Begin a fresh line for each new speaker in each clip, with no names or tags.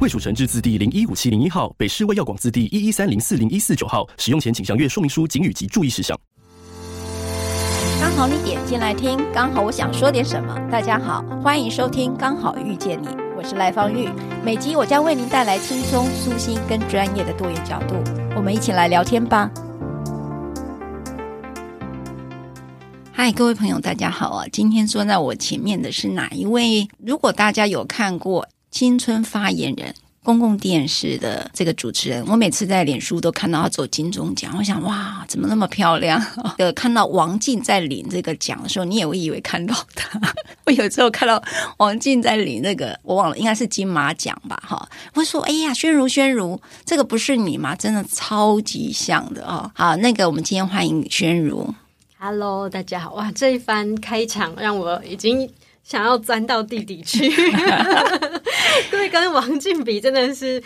卫蜀成制字第零一五七零一号，北市卫药广字第一一三零四零一四九号。使用前请详阅说明书、警语及注意事项。
刚好你点进来听，刚好我想说点什么。大家好，欢迎收听《刚好遇见你》，我是赖芳玉。每集我将为您带来轻松、舒心跟专业的多元角度，我们一起来聊天吧。嗨，各位朋友，大家好啊！今天坐在我前面的是哪一位？如果大家有看过《青春发言人》。公共电视的这个主持人，我每次在脸书都看到他走金钟奖，我想哇，怎么那么漂亮？呃，看到王静在领这个奖的时候，你也会以为看到他。我有时候看到王静在领那个，我忘了，应该是金马奖吧？哈，我说哎呀，宣如宣如，这个不是你吗？真的超级像的哦。好，那个我们今天欢迎宣如。
Hello，大家好！哇，这一番开场让我已经。想要钻到地底去，对，跟王静比真的是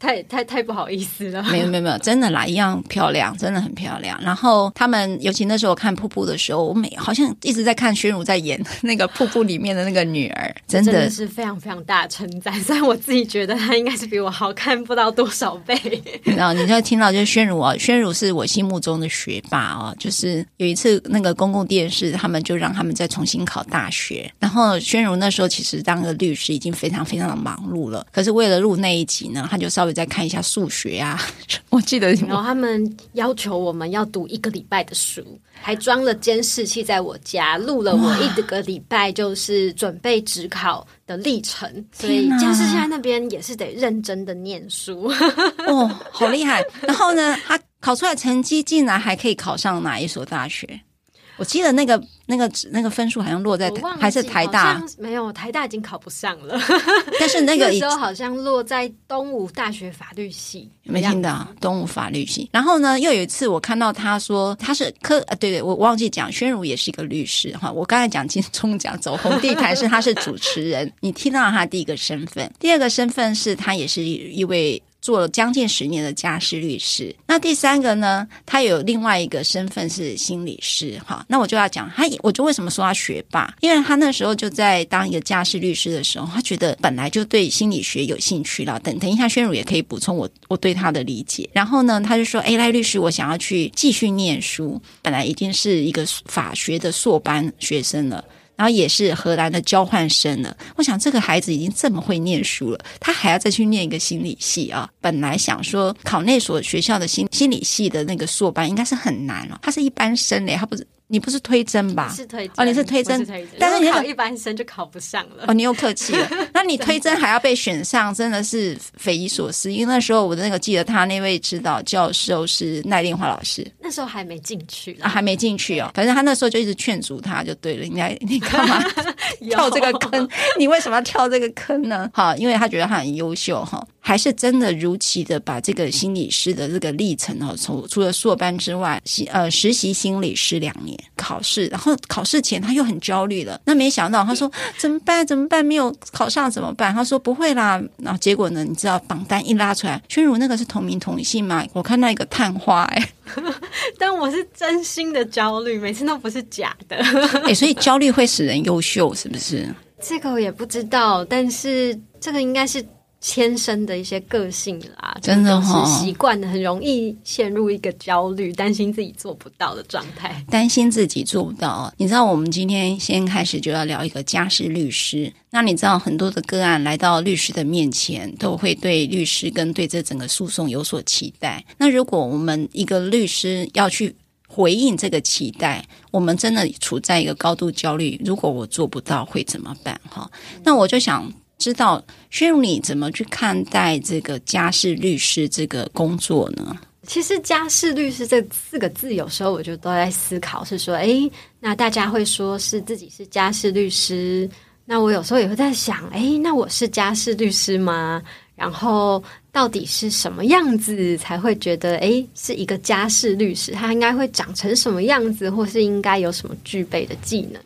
太太太不好意思了。
没有没有没有，真的啦，一样漂亮，真的很漂亮。然后他们，尤其那时候我看瀑布的时候，我每好像一直在看宣如在演那个瀑布里面的那个女儿，真的，
真的是非常非常大称赞。虽然我自己觉得她应该是比我好看不知道多少倍。
然后你就听到就是宣如啊，宣如是我心目中的学霸哦。就是有一次那个公共电视，他们就让他们再重新考大学，然后。宣如那时候其实当个律师已经非常非常的忙碌了，可是为了录那一集呢，他就稍微再看一下数学啊。我记得，
然后他们要求我们要读一个礼拜的书，还装了监视器在我家录了我一个礼拜就是准备职考的历程。所以监视器在那边也是得认真的念书。
哦，好厉害！然后呢，他考出来成绩竟然还可以考上哪一所大学？我记得那个。那个那个分数好像落在还是台大，
没有台大已经考不上了。
但是那个
时候好像落在东吴大学法律系，
有没有听到？东吴法律系。然后呢，又有一次我看到他说他是科，呃，对对，我忘记讲，宣如也是一个律师哈。我刚才讲金钟奖走红地毯是他是主持人，你听到他第一个身份，第二个身份是他也是一位做了将近十年的家事律师。那第三个呢，他有另外一个身份是心理师哈。那我就要讲他。我就为什么说他学霸？因为他那时候就在当一个家事律师的时候，他觉得本来就对心理学有兴趣了。等等一下，宣儒也可以补充我我对他的理解。然后呢，他就说：“哎，赖律师，我想要去继续念书。本来已经是一个法学的硕班学生了。”然后也是荷兰的交换生了。我想这个孩子已经这么会念书了，他还要再去念一个心理系啊？本来想说考那所学校的心心理系的那个硕班应该是很难哦。他是一般生嘞，他不是。你不是推甄吧？
是推
哦，你是推甄，
但是你考一般生就考不上了。
哦，你又客气了。那你推甄还要被选上，真的是匪夷所思。因为那时候我的那个记得他那位指导教授是赖令华老师，
那时候还没进去
啊，还没进去哦。反正他那时候就一直劝阻他，就对了。你来，你干嘛 跳这个坑？你为什么要跳这个坑呢？好，因为他觉得他很优秀哈。还是真的如期的把这个心理师的这个历程哦，从除了硕班之外，呃，实习心理师两年，考试，然后考试前他又很焦虑了。那没想到他说怎么办？怎么办？没有考上怎么办？他说不会啦。然后结果呢？你知道榜单一拉出来，宣如那个是同名同姓吗？我看到一个探花哎，
但我是真心的焦虑，每次都不是假的。
哎，所以焦虑会使人优秀，是不是？
这个我也不知道，但是这个应该是。天生的一些个性啦，
真的哈、哦，
习惯的很容易陷入一个焦虑、担心自己做不到的状态。
担心自己做不到，你知道，我们今天先开始就要聊一个家事律师。那你知道，很多的个案来到律师的面前，都会对律师跟对这整个诉讼有所期待。那如果我们一个律师要去回应这个期待，我们真的处在一个高度焦虑。如果我做不到，会怎么办？哈，那我就想。知道薛如你怎么去看待这个家事律师这个工作呢？
其实“家事律师”这四个字，有时候我就都在思考，是说，诶，那大家会说是自己是家事律师，那我有时候也会在想，诶，那我是家事律师吗？然后到底是什么样子才会觉得诶是一个家事律师？他应该会长成什么样子，或是应该有什么具备的技能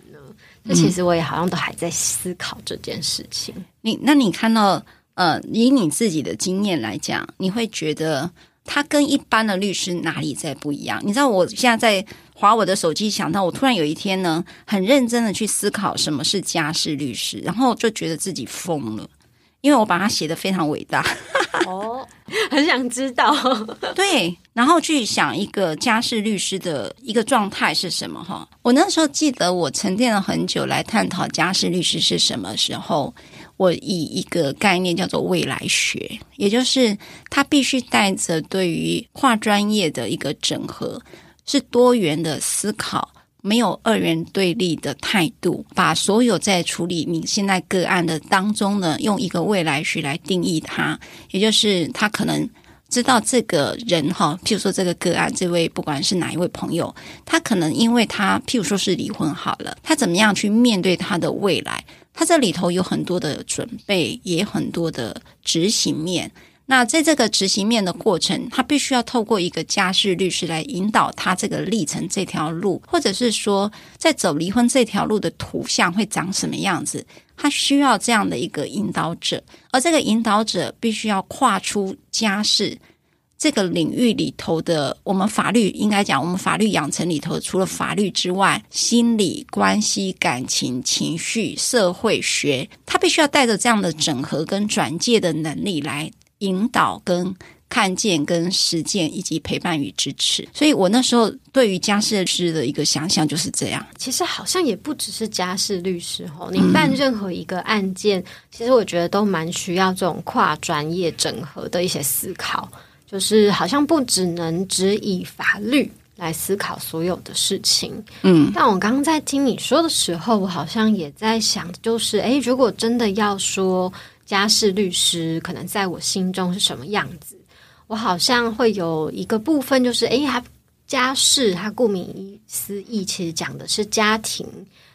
那、其实我也好像都还在思考这件事情。
你那你看到呃，以你自己的经验来讲，你会觉得他跟一般的律师哪里在不一样？你知道我现在在划我的手机，想到我突然有一天呢，很认真的去思考什么是家事律师，然后就觉得自己疯了。因为我把它写的非常伟大
哦，很想知道。
对，然后去想一个家事律师的一个状态是什么哈？我那时候记得我沉淀了很久来探讨家事律师是什么时候，我以一个概念叫做未来学，也就是他必须带着对于跨专业的一个整合，是多元的思考。没有二元对立的态度，把所有在处理你现在个案的当中呢，用一个未来学来定义它，也就是他可能知道这个人哈，譬如说这个个案，这位不管是哪一位朋友，他可能因为他譬如说是离婚好了，他怎么样去面对他的未来？他这里头有很多的准备，也很多的执行面。那在这个执行面的过程，他必须要透过一个家事律师来引导他这个历程这条路，或者是说，在走离婚这条路的图像会长什么样子，他需要这样的一个引导者，而这个引导者必须要跨出家事这个领域里头的，我们法律应该讲，我们法律养成里头，除了法律之外，心理、关系、感情、情绪、社会学，他必须要带着这样的整合跟转介的能力来。引导、跟看见、跟实践，以及陪伴与支持。所以我那时候对于家事律师的一个想象就是这样。
其实好像也不只是家事律师哦，你办任何一个案件，嗯、其实我觉得都蛮需要这种跨专业整合的一些思考。就是好像不只能只以法律来思考所有的事情。嗯，但我刚刚在听你说的时候，我好像也在想，就是诶，如果真的要说。家事律师可能在我心中是什么样子？我好像会有一个部分，就是诶，他家事，他顾名思义，其实讲的是家庭，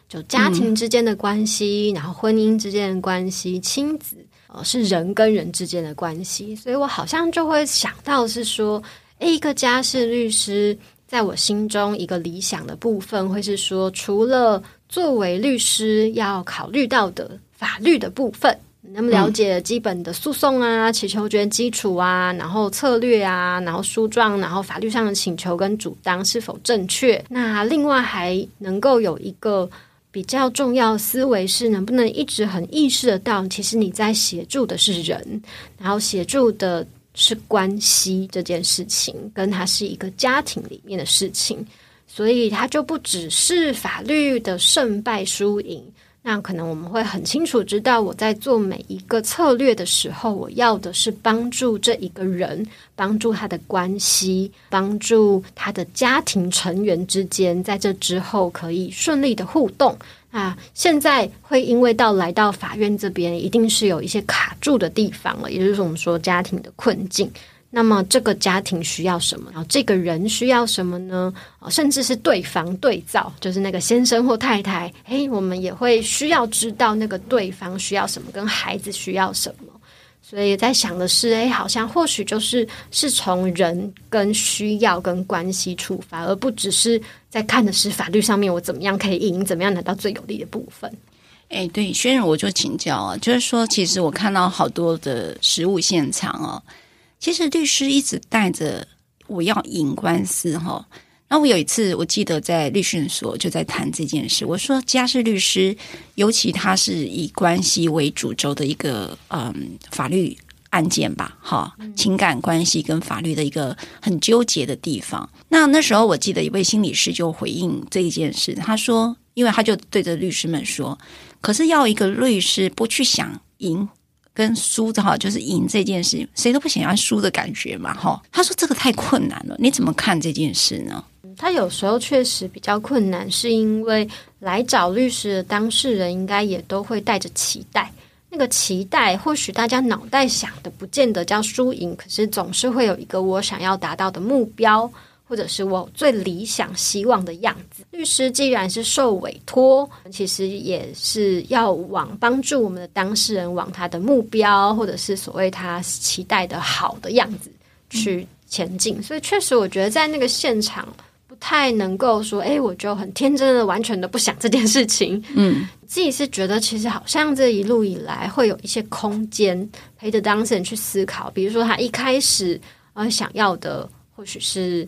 就家庭之间的关系，嗯、然后婚姻之间的关系，亲子，呃，是人跟人之间的关系。所以我好像就会想到是说，诶，一个家事律师，在我心中一个理想的部分，会是说，除了作为律师要考虑到的法律的部分。那么了解基本的诉讼啊、祈求权基础啊，然后策略啊，然后诉状，然后法律上的请求跟主张是否正确？那另外还能够有一个比较重要思维是，能不能一直很意识得到，其实你在协助的是人，然后协助的是关系这件事情，跟它是一个家庭里面的事情，所以它就不只是法律的胜败输赢。那可能我们会很清楚知道，我在做每一个策略的时候，我要的是帮助这一个人，帮助他的关系，帮助他的家庭成员之间，在这之后可以顺利的互动。啊，现在会因为到来到法院这边，一定是有一些卡住的地方了，也就是我们说家庭的困境。那么这个家庭需要什么？然后这个人需要什么呢？甚至是对方对照，就是那个先生或太太，诶，我们也会需要知道那个对方需要什么，跟孩子需要什么。所以在想的是，诶，好像或许就是是从人跟需要跟关系出发，而不只是在看的是法律上面我怎么样可以赢，怎么样拿到最有利的部分。
诶，对，轩仁，我就请教啊，就是说，其实我看到好多的实物现场哦。其实律师一直带着我要赢官司哈，那我有一次我记得在律训所就在谈这件事，我说家事律师，尤其他是以关系为主轴的一个嗯法律案件吧，哈，情感关系跟法律的一个很纠结的地方。那那时候我记得一位心理师就回应这一件事，他说，因为他就对着律师们说，可是要一个律师不去想赢。跟输的哈，就是赢这件事，谁都不想要输的感觉嘛，哈。他说这个太困难了，你怎么看这件事呢？
他有时候确实比较困难，是因为来找律师的当事人应该也都会带着期待，那个期待或许大家脑袋想的不见得叫输赢，可是总是会有一个我想要达到的目标，或者是我最理想希望的样子。律师既然是受委托，其实也是要往帮助我们的当事人往他的目标，或者是所谓他期待的好的样子去前进。所以，确实，我觉得在那个现场不太能够说，哎，我就很天真的、完全的不想这件事情。嗯，自己是觉得，其实好像这一路以来会有一些空间陪着当事人去思考，比如说他一开始呃想要的或许是。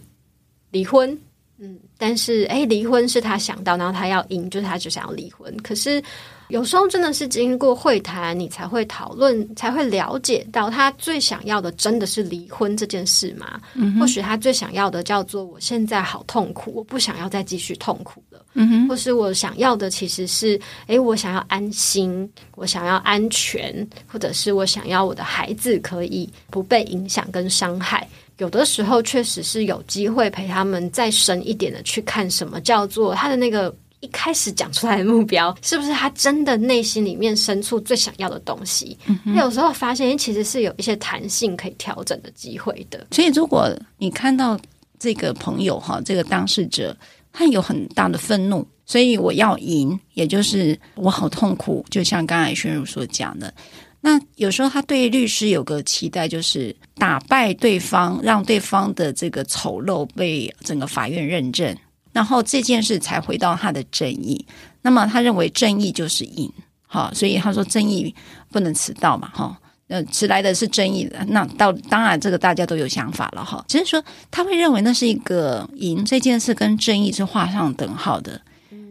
离婚，嗯，但是诶，离婚是他想到，然后他要赢，就是他就想要离婚。可是有时候真的是经过会谈，你才会讨论，才会了解到他最想要的真的是离婚这件事吗？嗯，或许他最想要的叫做我现在好痛苦，我不想要再继续痛苦了。嗯哼，或是我想要的其实是，诶，我想要安心，我想要安全，或者是我想要我的孩子可以不被影响跟伤害。有的时候确实是有机会陪他们再深一点的去看什么叫做他的那个一开始讲出来的目标，是不是他真的内心里面深处最想要的东西？嗯，有时候发现其实是有一些弹性可以调整的机会的。
所以如果你看到这个朋友哈，这个当事者他有很大的愤怒，所以我要赢，也就是我好痛苦，就像刚才宣如所讲的。那有时候他对律师有个期待，就是打败对方，让对方的这个丑陋被整个法院认证，然后这件事才回到他的正义。那么他认为正义就是赢，好，所以他说正义不能迟到嘛，哈，那迟来的是正义的。那到当然这个大家都有想法了，哈，只是说他会认为那是一个赢这件事跟正义是画上等号的。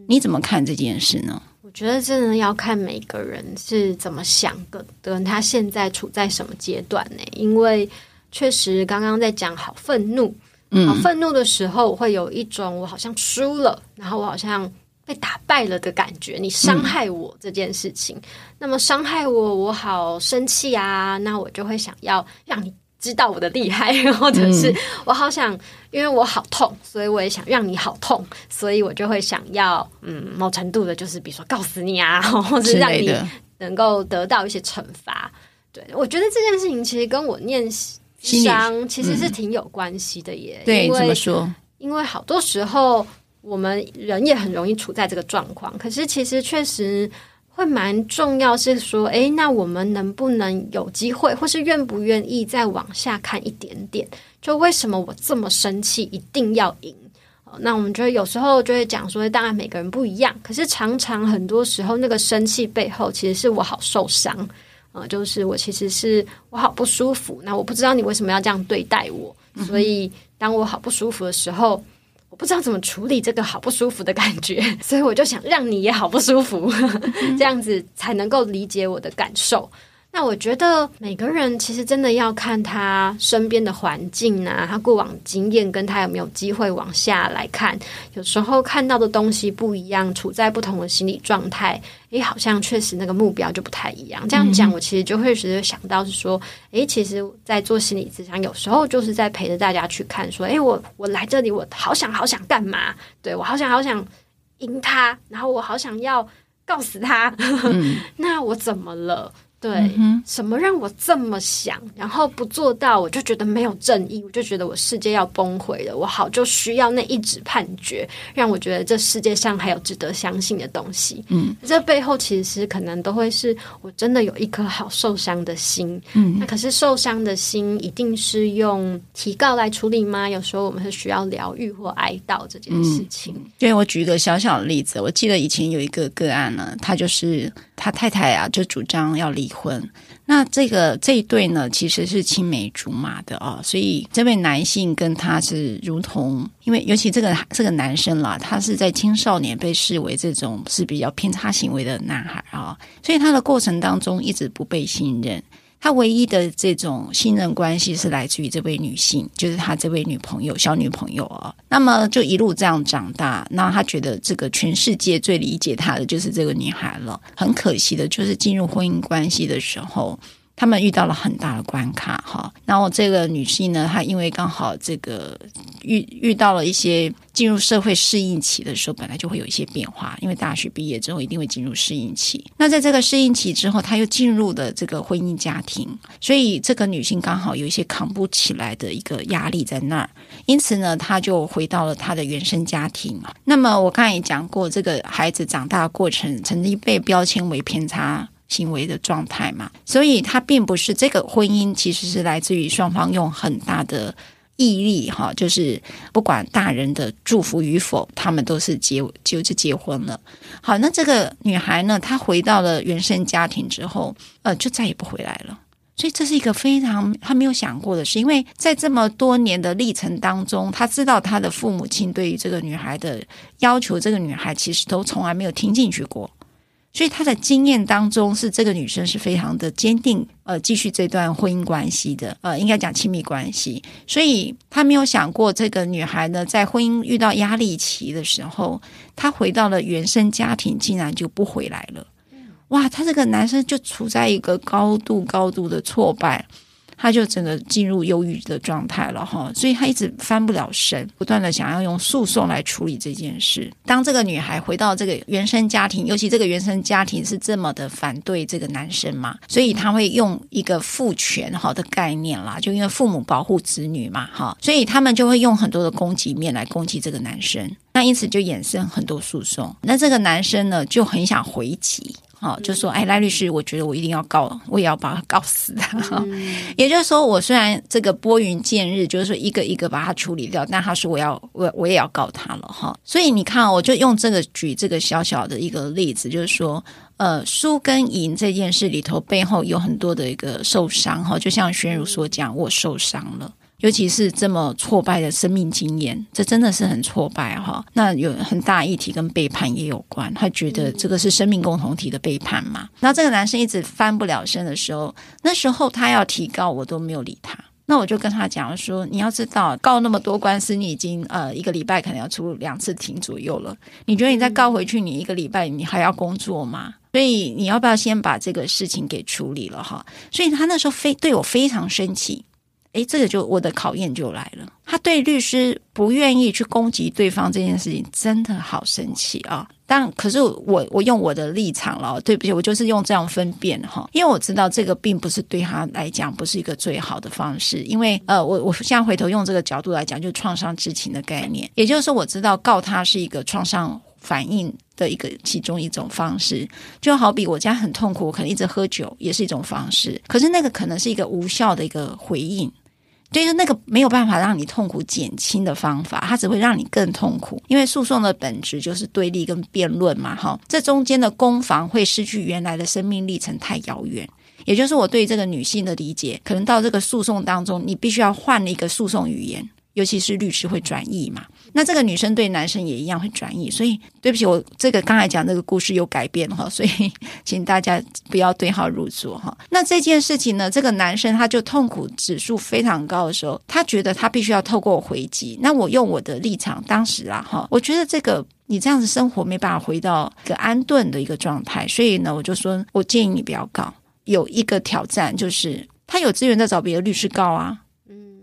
你怎么看这件事呢？
我觉得真的要看每个人是怎么想的，跟他现在处在什么阶段呢？因为确实刚刚在讲好愤怒，嗯，好愤怒的时候，我会有一种我好像输了，然后我好像被打败了的感觉。你伤害我这件事情，嗯，那么伤害我，我好生气啊！那我就会想要让你。知道我的厉害，或者是我好想，因为我好痛，所以我也想让你好痛，所以我就会想要，嗯，某程度的，就是比如说告死你啊，或者是让你能够得到一些惩罚。对，我觉得这件事情其实跟我念伤其实是挺有关系的耶。
对，怎么说？
因为好多时候我们人也很容易处在这个状况，可是其实确实。会蛮重要，是说，诶，那我们能不能有机会，或是愿不愿意再往下看一点点？就为什么我这么生气，一定要赢？那我们觉得有时候就会讲说，当然每个人不一样，可是常常很多时候那个生气背后，其实是我好受伤啊、就是我其实是我好不舒服。那我不知道你为什么要这样对待我，所以当我好不舒服的时候。不知道怎么处理这个好不舒服的感觉，所以我就想让你也好不舒服，这样子才能够理解我的感受。那我觉得每个人其实真的要看他身边的环境啊，他过往经验跟他有没有机会往下来看。有时候看到的东西不一样，处在不同的心理状态，诶，好像确实那个目标就不太一样。这样讲，我其实就会觉得想到是说，诶，其实，在做心理咨商，有时候就是在陪着大家去看，说，诶，我我来这里，我好想好想干嘛？对，我好想好想赢他，然后我好想要告死他，嗯、那我怎么了？对，嗯、什么让我这么想，然后不做到，我就觉得没有正义，我就觉得我世界要崩毁了。我好就需要那一纸判决，让我觉得这世界上还有值得相信的东西。嗯，这背后其实可能都会是我真的有一颗好受伤的心。嗯，那可是受伤的心一定是用提告来处理吗？有时候我们是需要疗愈或哀悼这件事情。嗯、
对，我举一个小小的例子，我记得以前有一个个案呢，他就是他太太啊，就主张要离。离婚，那这个这一对呢，其实是青梅竹马的啊、哦，所以这位男性跟他是如同，因为尤其这个这个男生啦，他是在青少年被视为这种是比较偏差行为的男孩啊、所以他的过程当中一直不被信任。他唯一的这种信任关系是来自于这位女性，就是他这位女朋友、小女朋友啊。那么就一路这样长大，那他觉得这个全世界最理解他的就是这个女孩了。很可惜的就是进入婚姻关系的时候，他们遇到了很大的关卡哈。然后这个女性呢，她因为刚好这个遇遇到了一些进入社会适应期的时候，本来就会有一些变化，因为大学毕业之后一定会进入适应期。那在这个适应期之后，她又进入了这个婚姻家庭，所以这个女性刚好有一些扛不起来的一个压力在那儿，因此呢，她就回到了她的原生家庭。那么我刚才也讲过，这个孩子长大的过程曾经被标签为偏差行为的状态嘛，所以他并不是这个婚姻，其实是来自于双方用很大的毅力哈，就是不管大人的祝福与否，他们都是结就就结婚了。好，那这个女孩呢，她回到了原生家庭之后，呃，就再也不回来了。所以这是一个非常她没有想过的事，因为在这么多年的历程当中，她知道她的父母亲对于这个女孩的要求，这个女孩其实都从来没有听进去过。所以他的经验当中是这个女生是非常的坚定，呃，继续这段婚姻关系的，呃，应该讲亲密关系。所以他没有想过这个女孩呢，在婚姻遇到压力期的时候，她回到了原生家庭，竟然就不回来了。哇，他这个男生就处在一个高度高度的挫败。他就整个进入忧郁的状态了哈，所以他一直翻不了身，不断的想要用诉讼来处理这件事。当这个女孩回到这个原生家庭，尤其这个原生家庭是这么的反对这个男生嘛，所以他会用一个父权好的概念啦，就因为父母保护子女嘛哈，所以他们就会用很多的攻击面来攻击这个男生，那因此就衍生很多诉讼。那这个男生呢就很想回击。好，就说哎，赖律师，我觉得我一定要告，我也要把他告死他。嗯、也就是说，我虽然这个拨云见日，就是说一个一个把他处理掉，但他说我要我我也要告他了哈。所以你看，我就用这个举这个小小的一个例子，就是说，呃，输跟赢这件事里头背后有很多的一个受伤哈。就像宣如所讲，我受伤了。尤其是这么挫败的生命经验，这真的是很挫败哈。那有很大议题跟背叛也有关，他觉得这个是生命共同体的背叛嘛。那这个男生一直翻不了身的时候，那时候他要提告，我都没有理他。那我就跟他讲说，你要知道，告那么多官司，你已经呃一个礼拜可能要出两次庭左右了。你觉得你再告回去，你一个礼拜你还要工作吗？所以你要不要先把这个事情给处理了哈？所以他那时候非对我非常生气。诶，这个就我的考验就来了。他对律师不愿意去攻击对方这件事情，真的好生气啊！但可是我我用我的立场了，对不起，我就是用这样分辨哈，因为我知道这个并不是对他来讲不是一个最好的方式，因为呃，我我现在回头用这个角度来讲，就创伤知情的概念，也就是说我知道告他是一个创伤反应的一个其中一种方式，就好比我家很痛苦，我可能一直喝酒也是一种方式，可是那个可能是一个无效的一个回应。所以说那个没有办法让你痛苦减轻的方法，它只会让你更痛苦。因为诉讼的本质就是对立跟辩论嘛，哈，这中间的攻防会失去原来的生命历程太遥远。也就是我对这个女性的理解，可能到这个诉讼当中，你必须要换一个诉讼语言。尤其是律师会转译嘛，那这个女生对男生也一样会转译，所以对不起，我这个刚才讲这个故事有改变哈，所以请大家不要对号入座哈。那这件事情呢，这个男生他就痛苦指数非常高的时候，他觉得他必须要透过回击。那我用我的立场，当时啊哈，我觉得这个你这样子生活没办法回到一个安顿的一个状态，所以呢，我就说我建议你不要告。有一个挑战就是他有资源在找别的律师告啊。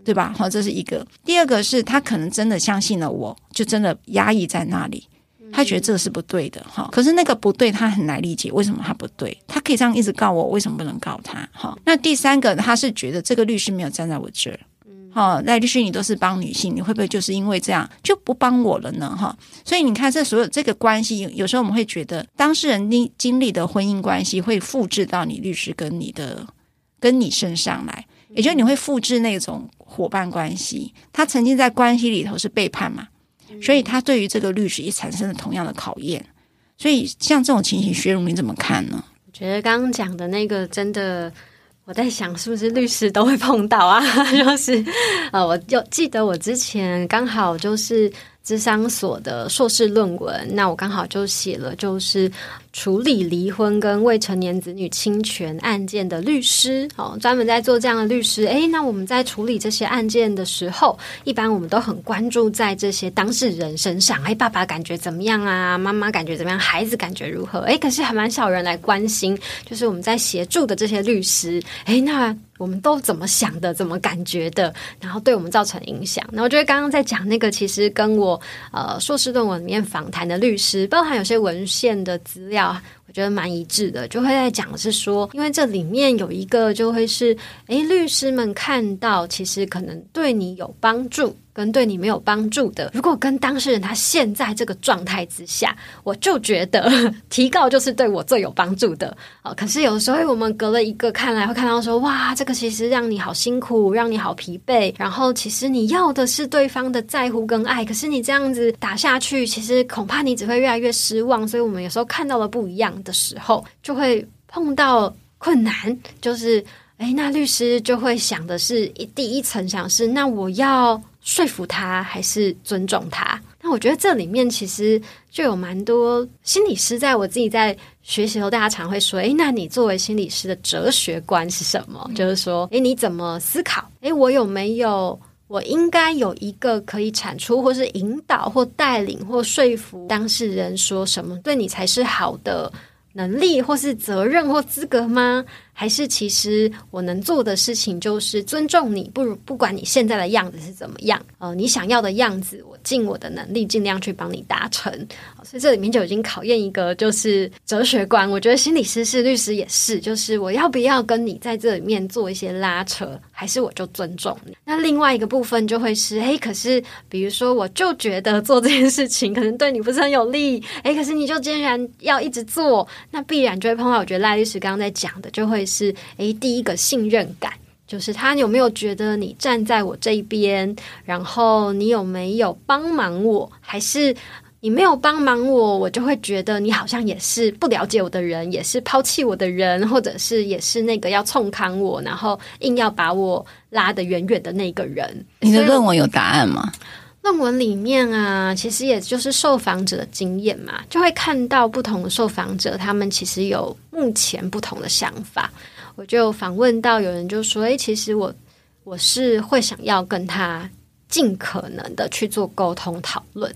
对吧？好，这是一个。第二个是他可能真的相信了我，就真的压抑在那里。他觉得这个是不对的，哈。可是那个不对，他很难理解为什么他不对。他可以这样一直告我，为什么不能告他？哈。那第三个，他是觉得这个律师没有站在我这儿。好，赖律师，你都是帮女性，你会不会就是因为这样就不帮我了呢？哈。所以你看，这所有这个关系，有时候我们会觉得当事人经经历的婚姻关系会复制到你律师跟你的跟你身上来，也就是你会复制那种。伙伴关系，他曾经在关系里头是背叛嘛，所以他对于这个律师也产生了同样的考验。所以像这种情形，薛如你怎么看呢？
我觉得刚刚讲的那个真的，我在想是不是律师都会碰到啊？就是呃，我就记得我之前刚好就是咨商所的硕士论文，那我刚好就写了，就是处理离婚跟未成年子女侵权案件的律师，哦，专门在做这样的律师。诶，那我们在处理这些案件的时候，一般我们都很关注在这些当事人身上，诶，爸爸感觉怎么样啊？妈妈感觉怎么样？孩子感觉如何？诶，可是还蛮少人来关心，就是我们在协助的这些律师，诶，那。我们都怎么想的，怎么感觉的，然后对我们造成影响。那我觉得刚刚在讲那个，其实跟我呃硕士论文里面访谈的律师，包含有些文献的资料，觉得蛮一致的，就会在讲是说，因为这里面有一个就会是，诶，律师们看到其实可能对你有帮助。跟对你没有帮助的，如果跟当事人他现在这个状态之下，我就觉得 提告就是对我最有帮助的啊。可是有时候我们隔了一个看来会看到说，哇，这个其实让你好辛苦，让你好疲惫。然后其实你要的是对方的在乎跟爱，可是你这样子打下去，其实恐怕你只会越来越失望。所以我们有时候看到了不一样的时候，就会碰到困难，就是诶，那律师就会想的是一第一层想是，那我要。说服他还是尊重他？那我觉得这里面其实就有蛮多心理师，在我自己在学习时候，大家常会说：“诶，那你作为心理师的哲学观是什么？”嗯、就是说：“诶，你怎么思考？诶，我有没有我应该有一个可以产出，或是引导，或带领，或说服当事人说什么对你才是好的能力，或是责任，或资格吗？”还是其实我能做的事情就是尊重你，不如不管你现在的样子是怎么样，呃，你想要的样子，我尽我的能力尽量去帮你达成。所以这里面就已经考验一个就是哲学观。我觉得心理师是，律师也是，就是我要不要跟你在这里面做一些拉扯，还是我就尊重你？那另外一个部分就会是，诶，可是比如说我就觉得做这件事情可能对你不是很有利，诶，可是你就竟然要一直做，那必然就会碰到。我觉得赖律师刚刚在讲的就会。是诶，第一个信任感，就是他有没有觉得你站在我这一边，然后你有没有帮忙我，还是你没有帮忙我，我就会觉得你好像也是不了解我的人，也是抛弃我的人，或者是也是那个要冲康我，然后硬要把我拉得远远的那个人。
你的论文有答案吗？
论文里面啊，其实也就是受访者的经验嘛，就会看到不同的受访者，他们其实有目前不同的想法。我就访问到有人就说：“诶，其实我我是会想要跟他尽可能的去做沟通讨论，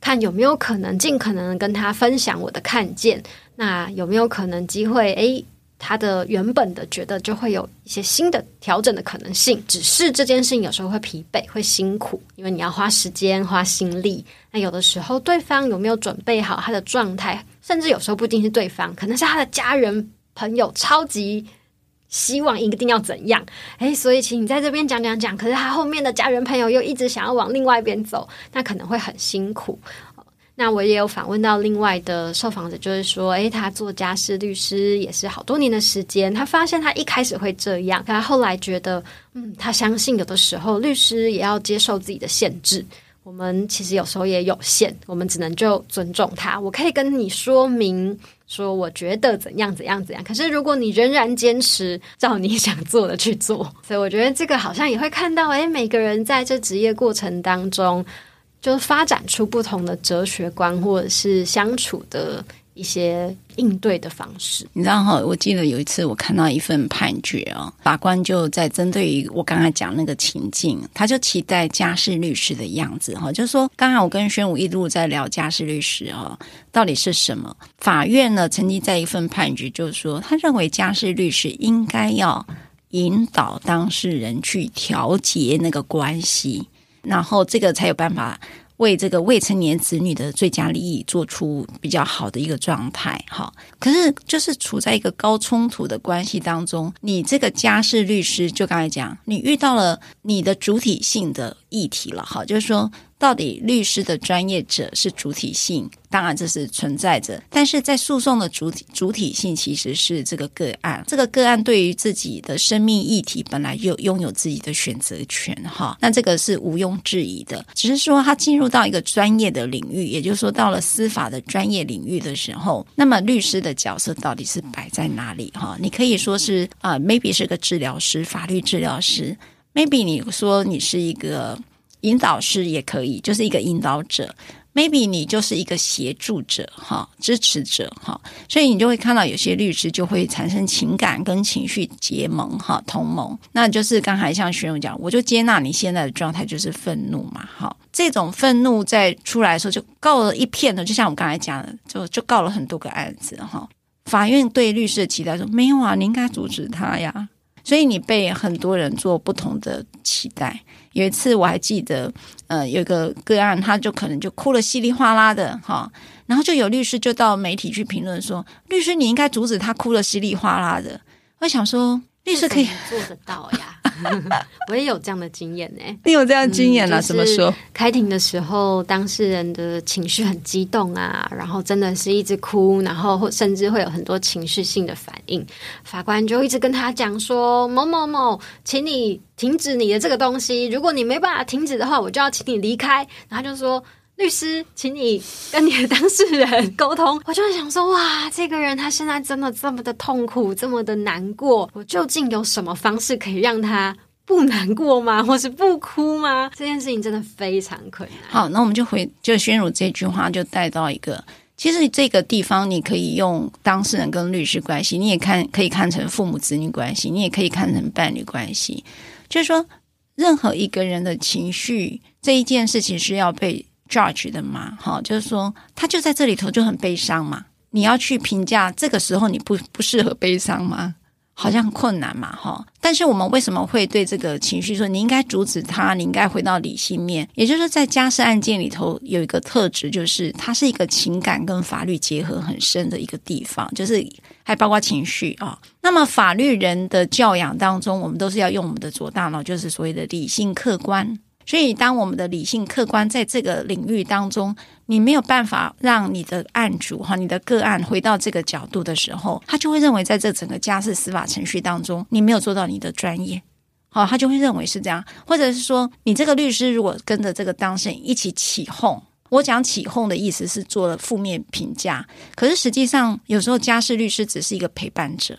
看有没有可能尽可能跟他分享我的看见，那有没有可能机会？诶。”他的原本的觉得就会有一些新的调整的可能性，只是这件事情有时候会疲惫、会辛苦，因为你要花时间、花心力。那有的时候对方有没有准备好他的状态，甚至有时候不一定是对方，可能是他的家人、朋友超级希望一定要怎样，诶，所以请你在这边讲讲讲，可是他后面的家人朋友又一直想要往另外一边走，那可能会很辛苦。那我也有访问到另外的受访者，就是说，诶，他做家事律师也是好多年的时间，他发现他一开始会这样，可他后来觉得，嗯，他相信有的时候律师也要接受自己的限制。我们其实有时候也有限，我们只能就尊重他。我可以跟你说明说，我觉得怎样怎样怎样。可是如果你仍然坚持照你 想做的去做，所以我觉得这个好像也会看到，诶，每个人在这职业过程当中。就是发展出不同的哲学观，或者是相处的一些应对的方式。
你知道哈，我记得有一次我看到一份判决啊，法官就在针对于我刚才讲那个情境，他就期待家事律师的样子哈，就是说，刚才我跟宣武一路在聊家事律师啊，到底是什么？法院呢曾经在一份判决就是说，他认为家事律师应该要引导当事人去调节那个关系。然后这个才有办法为这个未成年子女的最佳利益做出比较好的一个状态，哈。可是就是处在一个高冲突的关系当中，你这个家事律师就刚才讲，你遇到了你的主体性的议题了，哈，就是说。到底律师的专业者是主体性，当然这是存在着，但是在诉讼的主体主体性其实是这个个案，这个个案对于自己的生命议题本来就拥有自己的选择权，哈，那这个是毋庸置疑的。只是说他进入到一个专业的领域，也就是说到了司法的专业领域的时候，那么律师的角色到底是摆在哪里？哈，你可以说是啊，maybe 是个治疗师，法律治疗师，maybe 你说你是一个。引导师也可以，就是一个引导者。maybe 你就是一个协助者哈，支持者哈，所以你就会看到有些律师就会产生情感跟情绪结盟哈，同盟。那就是刚才像学勇讲，我就接纳你现在的状态就是愤怒嘛，哈，这种愤怒在出来的时候就告了一片的，就像我刚才讲的，就就告了很多个案子哈。法院对律师的期待说没有啊，你应该阻止他呀，所以你被很多人做不同的期待。有一次我还记得，呃，有个个案，他就可能就哭了稀里哗啦的哈，然后就有律师就到媒体去评论说，律师你应该阻止他哭了稀里哗啦的。我想说，律师可以
做得到呀。我也有这样的经验呢。
你有这样的经验了？怎么说？
开庭的时候，当事人的情绪很激动啊，然后真的是一直哭，然后甚至会有很多情绪性的反应。法官就一直跟他讲说：“某某某，请你停止你的这个东西。如果你没办法停止的话，我就要请你离开。”然后他就说。律师，请你跟你的当事人沟通。我就会想说，哇，这个人他现在真的这么的痛苦，这么的难过，我究竟有什么方式可以让他不难过吗？或是不哭吗？这件事情真的非常困难。
好，那我们就回就宣儒这句话，就带到一个，其实这个地方你可以用当事人跟律师关系，你也看可以看成父母子女关系，你也可以看成伴侣关系。就是说，任何一个人的情绪这一件事情是要被。Judge 的嘛，哈，就是说他就在这里头就很悲伤嘛。你要去评价这个时候你不不适合悲伤吗？好像很困难嘛，哈。但是我们为什么会对这个情绪说你应该阻止他，你应该回到理性面？也就是说，在家事案件里头有一个特质，就是它是一个情感跟法律结合很深的一个地方，就是还包括情绪啊。那么法律人的教养当中，我们都是要用我们的左大脑，就是所谓的理性客观。所以，当我们的理性客观在这个领域当中，你没有办法让你的案主哈、你的个案回到这个角度的时候，他就会认为在这整个家事司法程序当中，你没有做到你的专业，好，他就会认为是这样，或者是说，你这个律师如果跟着这个当事人一起起哄，我讲起哄的意思是做了负面评价，可是实际上有时候家事律师只是一个陪伴者。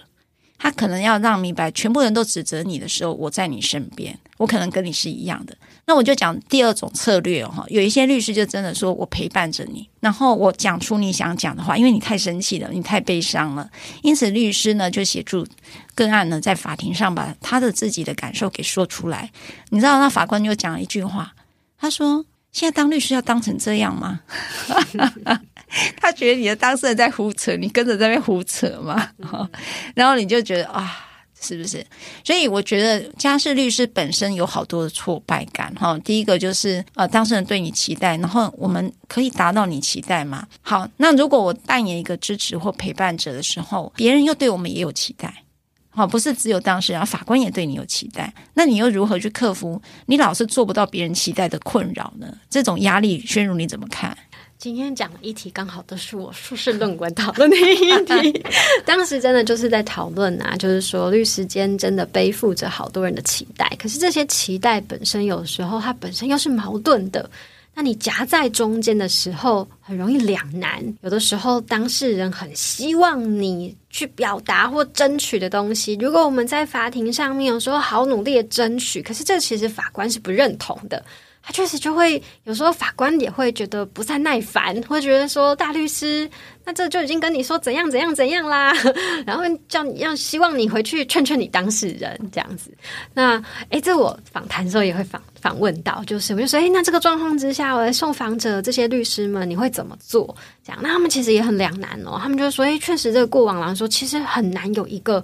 他可能要让明白，全部人都指责你的时候，我在你身边，我可能跟你是一样的。那我就讲第二种策略哈，有一些律师就真的说我陪伴着你，然后我讲出你想讲的话，因为你太生气了，你太悲伤了，因此律师呢就协助个案呢在法庭上把他的自己的感受给说出来。你知道，那法官就讲了一句话，他说：“现在当律师要当成这样吗？” 他觉得你的当事人在胡扯，你跟着在那边胡扯嘛，然后你就觉得啊，是不是？所以我觉得家事律师本身有好多的挫败感哈。第一个就是呃，当事人对你期待，然后我们可以达到你期待吗？好，那如果我扮演一个支持或陪伴者的时候，别人又对我们也有期待，好，不是只有当事人，法官也对你有期待，那你又如何去克服你老是做不到别人期待的困扰呢？这种压力，宣如你怎么看？
今天讲的议题刚好都是我硕士论文讨论的议题，当时真的就是在讨论啊，就是说律师间真的背负着好多人的期待，可是这些期待本身有时候它本身又是矛盾的，那你夹在中间的时候很容易两难。有的时候当事人很希望你去表达或争取的东西，如果我们在法庭上面有时候好努力的争取，可是这其实法官是不认同的。他确实就会有时候法官也会觉得不再耐烦，会觉得说大律师，那这就已经跟你说怎样怎样怎样啦，然后叫你要希望你回去劝劝你当事人这样子。那诶，这我访谈的时候也会访访问到，就是我就说，诶，那这个状况之下，我的受访者这些律师们，你会怎么做？这样，那他们其实也很两难哦。他们就说，诶，确实这个过往来说，其实很难有一个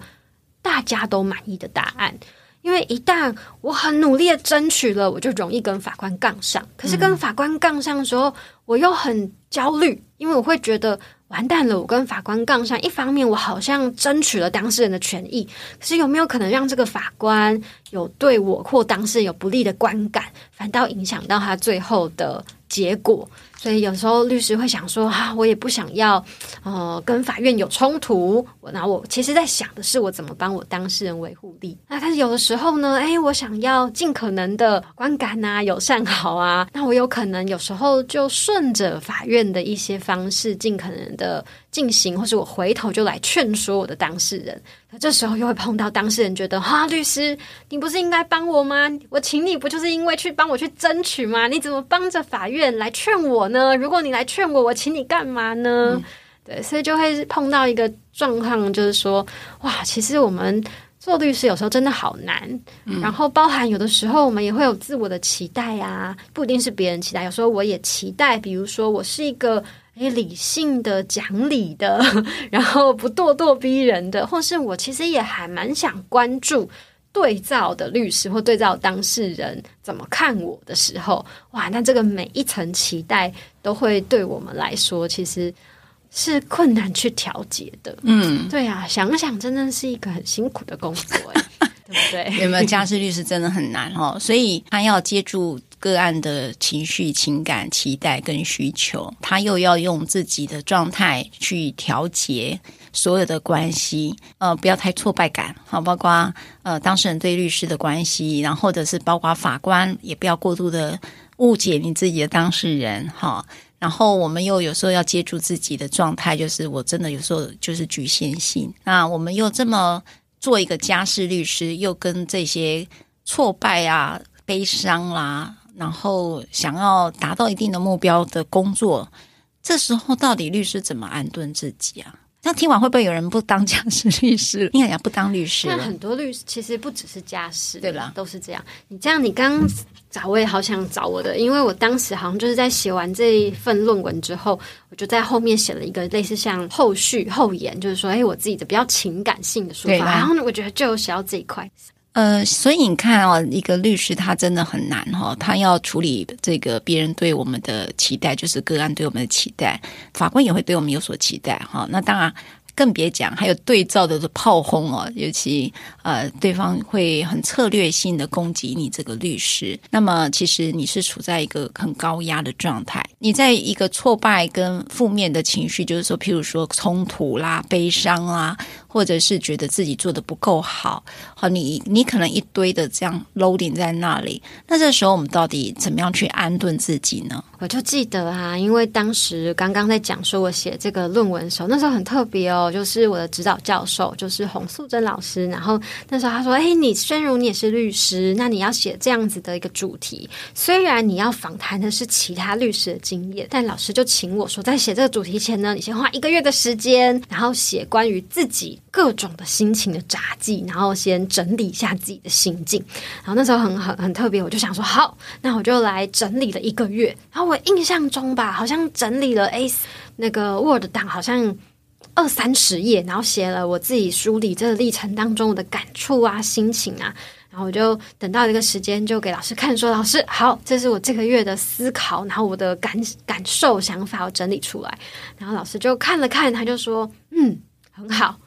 大家都满意的答案。因为一旦我很努力的争取了，我就容易跟法官杠上。可是跟法官杠上的时候，我又很焦虑，因为我会觉得完蛋了。我跟法官杠上，一方面我好像争取了当事人的权益，可是有没有可能让这个法官有对我或当事人有不利的观感，反倒影响到他最后的结果？所以有时候律师会想说，啊，我也不想要，呃，跟法院有冲突。我那我其实在想的是，我怎么帮我当事人维护利。那但是有的时候呢，诶，我想要尽可能的观感啊，友善好啊，那我有可能有时候就顺着法院的一些方式，尽可能的进行，或是我回头就来劝说我的当事人。那这时候又会碰到当事人觉得，哈，律师，你不是应该帮我吗？我请你不就是因为去帮我去争取吗？你怎么帮着法院来劝我呢？如果你来劝我，我请你干嘛呢？嗯、对，所以就会碰到一个状况，就是说，哇，其实我们做律师有时候真的好难。嗯、然后包含有的时候我们也会有自我的期待啊，不一定是别人期待，有时候我也期待，比如说我是一个。诶，理性的、讲理的，然后不咄咄逼人的，或是我其实也还蛮想关注对照的律师或对照当事人怎么看我的时候，哇，那这个每一层期待都会对我们来说其实是困难去调节的。嗯，对啊，想想真的是一个很辛苦的工作，对不对？
有没有家事律师真的很难哦，所以他要接住。个案的情绪、情感、期待跟需求，他又要用自己的状态去调节所有的关系，呃，不要太挫败感，好，包括呃当事人对律师的关系，然后或者是包括法官，也不要过度的误解你自己的当事人，哈，然后我们又有时候要接住自己的状态，就是我真的有时候就是局限性，那我们又这么做一个家事律师，又跟这些挫败啊、悲伤啦、然后想要达到一定的目标的工作，这时候到底律师怎么安顿自己啊？那听完会不会有人不当家事律师？应该要不当律师？
那很多律师其实不只是家事，
对了，
都是这样。你这样，你刚找我也好想找我的，因为我当时好像就是在写完这一份论文之后，我就在后面写了一个类似像后续后言，就是说，哎，我自己的比较情感性的说法。然后呢，我觉得就有写到这一块。
呃，所以你看哦，一个律师他真的很难哈、他要处理这个别人对我们的期待，就是个案对我们的期待，法官也会对我们有所期待哈、那当然。更别讲，还有对照的炮轰哦，尤其呃，对方会很策略性的攻击你这个律师。那么，其实你是处在一个很高压的状态，你在一个挫败跟负面的情绪，就是说，譬如说冲突啦、悲伤啦，或者是觉得自己做的不够好，好，你你可能一堆的这样 loading 在那里。那这时候，我们到底怎么样去安顿自己呢？
我就记得啊，因为当时刚刚在讲说我写这个论文的时候，那时候很特别哦。就是我的指导教授，就是洪素贞老师。然后那时候他说：“哎，你宣如你也是律师，那你要写这样子的一个主题。虽然你要访谈的是其他律师的经验，但老师就请我说，在写这个主题前呢，你先花一个月的时间，然后写关于自己各种的心情的札记，然后先整理一下自己的心境。然后那时候很很很特别，我就想说，好，那我就来整理了一个月。然后我印象中吧，好像整理了哎，那个 Word 档好像。”二三十页，然后写了我自己梳理这个历程当中我的感触啊、心情啊，然后我就等到一个时间就给老师看，说：“老师，好，这是我这个月的思考，然后我的感感受、想法，我整理出来。”然后老师就看了看，他就说：“嗯，很好，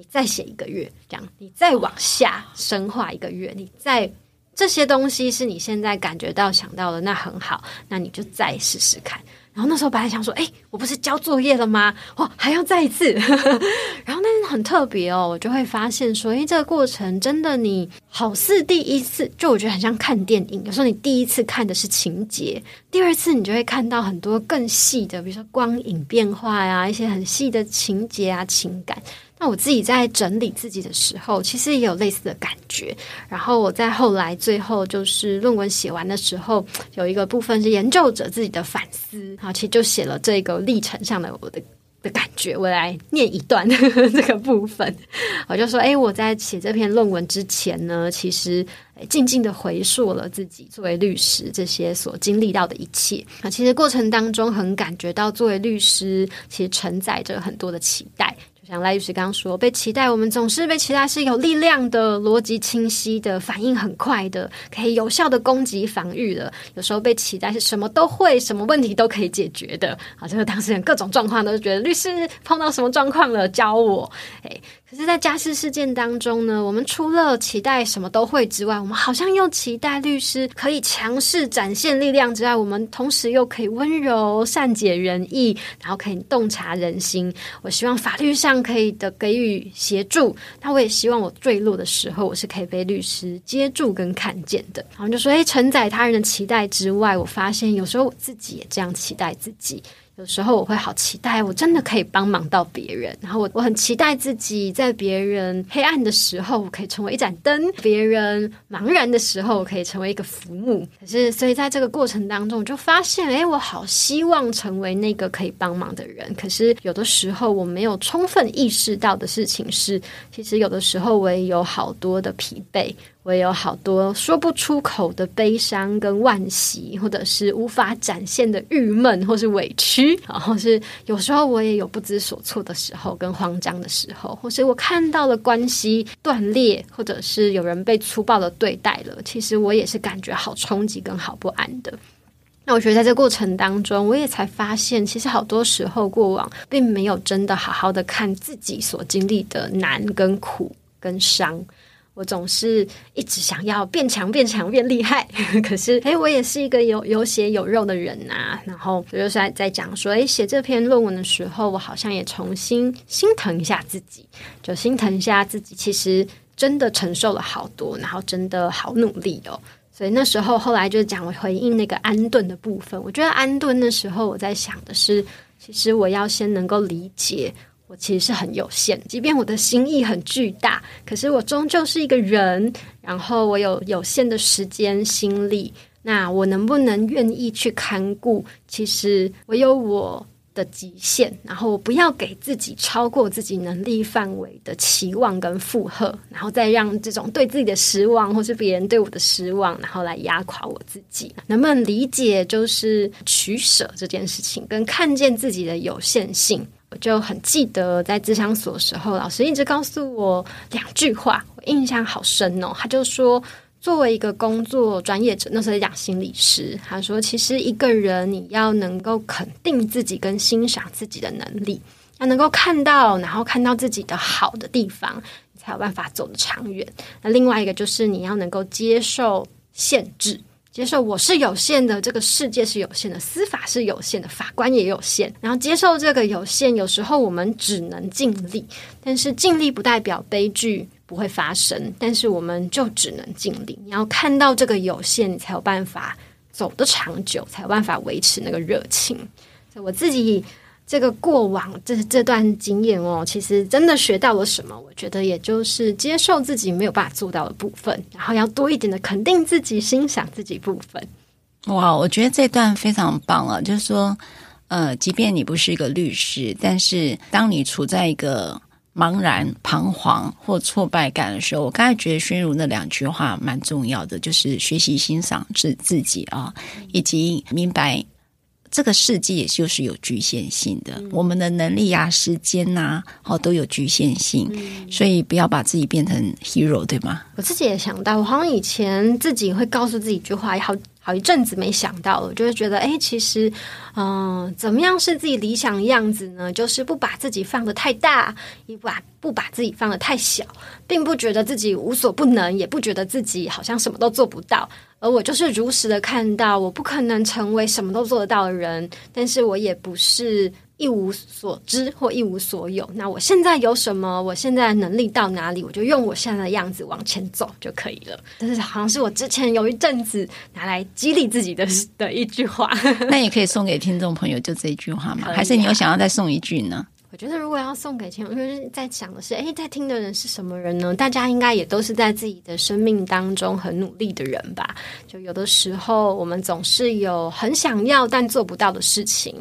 你再写一个月，这样你再往下深化一个月，你再这些东西是你现在感觉到想到的，那很好，那你就再试试看。”然后那时候本来想说，哎，我不是交作业了吗？哇，还要再一次。然后那很特别哦，我就会发现说，哎，这个过程真的你好似第一次，就我觉得很像看电影。有时候你第一次看的是情节，第二次你就会看到很多更细的，比如说光影变化呀，一些很细的情节啊，情感。那我自己在整理自己的时候，其实也有类似的感觉。然后我在后来最后就是论文写完的时候，有一个部分是研究者自己的反思，啊，其实就写了这个历程上的我的的感觉。我来念一段 这个部分，我就说：哎，我在写这篇论文之前呢，其实静静的回溯了自己作为律师这些所经历到的一切。啊，其实过程当中很感觉到作为律师，其实承载着很多的期待。像赖律师刚刚说，被期待，我们总是被期待是有力量的、逻辑清晰的、反应很快的、可以有效的攻击防御的。有时候被期待是什么都会、什么问题都可以解决的。啊，这个当事人各种状况都觉得律师碰到什么状况了，教我。哎。可是，在家事事件当中呢，我们除了期待什么都会之外，我们好像又期待律师可以强势展现力量之外，我们同时又可以温柔、善解人意，然后可以洞察人心。我希望法律上可以的给予协助，那我也希望我坠落的时候，我是可以被律师接住跟看见的。然后就说，诶，承载他人的期待之外，我发现有时候我自己也这样期待自己。有时候我会好期待，我真的可以帮忙到别人。然后我我很期待自己在别人黑暗的时候，我可以成为一盏灯；别人茫然的时候，我可以成为一个浮木。可是，所以在这个过程当中，就发现，哎，我好希望成为那个可以帮忙的人。可是有的时候，我没有充分意识到的事情是，其实有的时候我也有好多的疲惫。我也有好多说不出口的悲伤跟惋惜，或者是无法展现的郁闷，或是委屈，然后是有时候我也有不知所措的时候，跟慌张的时候，或是我看到了关系断裂，或者是有人被粗暴的对待了，其实我也是感觉好冲击跟好不安的。那我觉得在这过程当中，我也才发现，其实好多时候过往并没有真的好好的看自己所经历的难跟苦跟伤。我总是一直想要变强、变强、变厉害，可是，哎，我也是一个有有血有肉的人呐、啊。然后，我就是在在讲说，哎，写这篇论文的时候，我好像也重新心疼一下自己，就心疼一下自己，其实真的承受了好多，然后真的好努力哦。所以那时候，后来就讲我回应那个安顿的部分。我觉得安顿的时候，我在想的是，其实我要先能够理解。我其实是很有限，即便我的心意很巨大，可是我终究是一个人，然后我有有限的时间心力，那我能不能愿意去看顾？其实我有我的极限，然后我不要给自己超过自己能力范围的期望跟负荷，然后再让这种对自己的失望，或是别人对我的失望，然后来压垮我自己。能不能理解就是取舍这件事情，跟看见自己的有限性？我就很记得在咨商所的时候，老师一直告诉我两句话，我印象好深哦。他就说，作为一个工作专业者，那时候讲心理师，他说，其实一个人你要能够肯定自己跟欣赏自己的能力，要能够看到，然后看到自己的好的地方，你才有办法走得长远。那另外一个就是你要能够接受限制。接受我是有限的，这个世界是有限的，司法是有限的，法官也有限。然后接受这个有限，有时候我们只能尽力，但是尽力不代表悲剧不会发生，但是我们就只能尽力。你要看到这个有限，你才有办法走得长久，才有办法维持那个热情。我自己。这个过往这这段经验哦，其实真的学到了什么？我觉得也就是接受自己没有办法做到的部分，然后要多一点的肯定自己、欣赏自己部分。
哇，我觉得这段非常棒啊！就是说，呃，即便你不是一个律师，但是当你处在一个茫然、彷徨或挫败感的时候，我刚才觉得宣如那两句话蛮重要的，就是学习欣赏自自己啊，以及明白。这个世界就是有局限性的，嗯、我们的能力啊、时间呐、啊，哦，都有局限性，嗯、所以不要把自己变成 hero，对吗？
我自己也想到，我好像以前自己会告诉自己一句话，好好一阵子没想到了，就会觉得，哎，其实，嗯、怎么样是自己理想的样子呢？就是不把自己放得太大，也不把不把自己放得太小，并不觉得自己无所不能，也不觉得自己好像什么都做不到。而我就是如实的看到，我不可能成为什么都做得到的人，但是我也不是一无所知或一无所有。那我现在有什么？我现在能力到哪里？我就用我现在的样子往前走就可以了。但是好像是我之前有一阵子拿来激励自己的 的一句话。
那也可以送给听众朋友，就这一句话吗？还是你有想要再送一句呢？
我觉得如果要送给听众，就是在想的是，诶，在听的人是什么人呢？大家应该也都是在自己的生命当中很努力的人吧？就有的时候，我们总是有很想要但做不到的事情，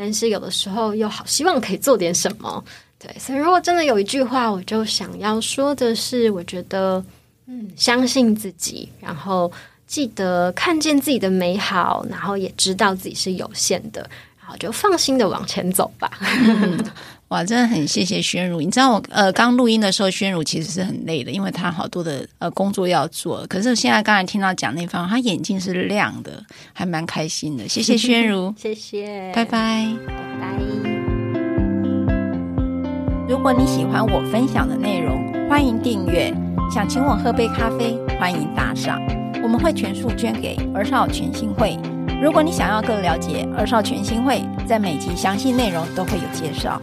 但是有的时候又好希望可以做点什么。对，所以如果真的有一句话，我就想要说的是，我觉得，嗯，相信自己，然后记得看见自己的美好，然后也知道自己是有限的。然后就放心的往前走吧。
嗯，哇，真的很谢谢宣如。你知道我呃刚录音的时候，宣如其实是很累的，因为他好多的呃工作要做。可是现在刚才听到讲那番话，他眼睛是亮的，还蛮开心的。谢谢宣如，
谢谢，
拜拜，
拜拜。
如果你喜欢我分享的内容，欢迎订阅。想请我喝杯咖啡，欢迎打赏，我们会全数捐给儿少全心会。如果你想要更了解儿少全心会，在每集详细内容都会有介绍。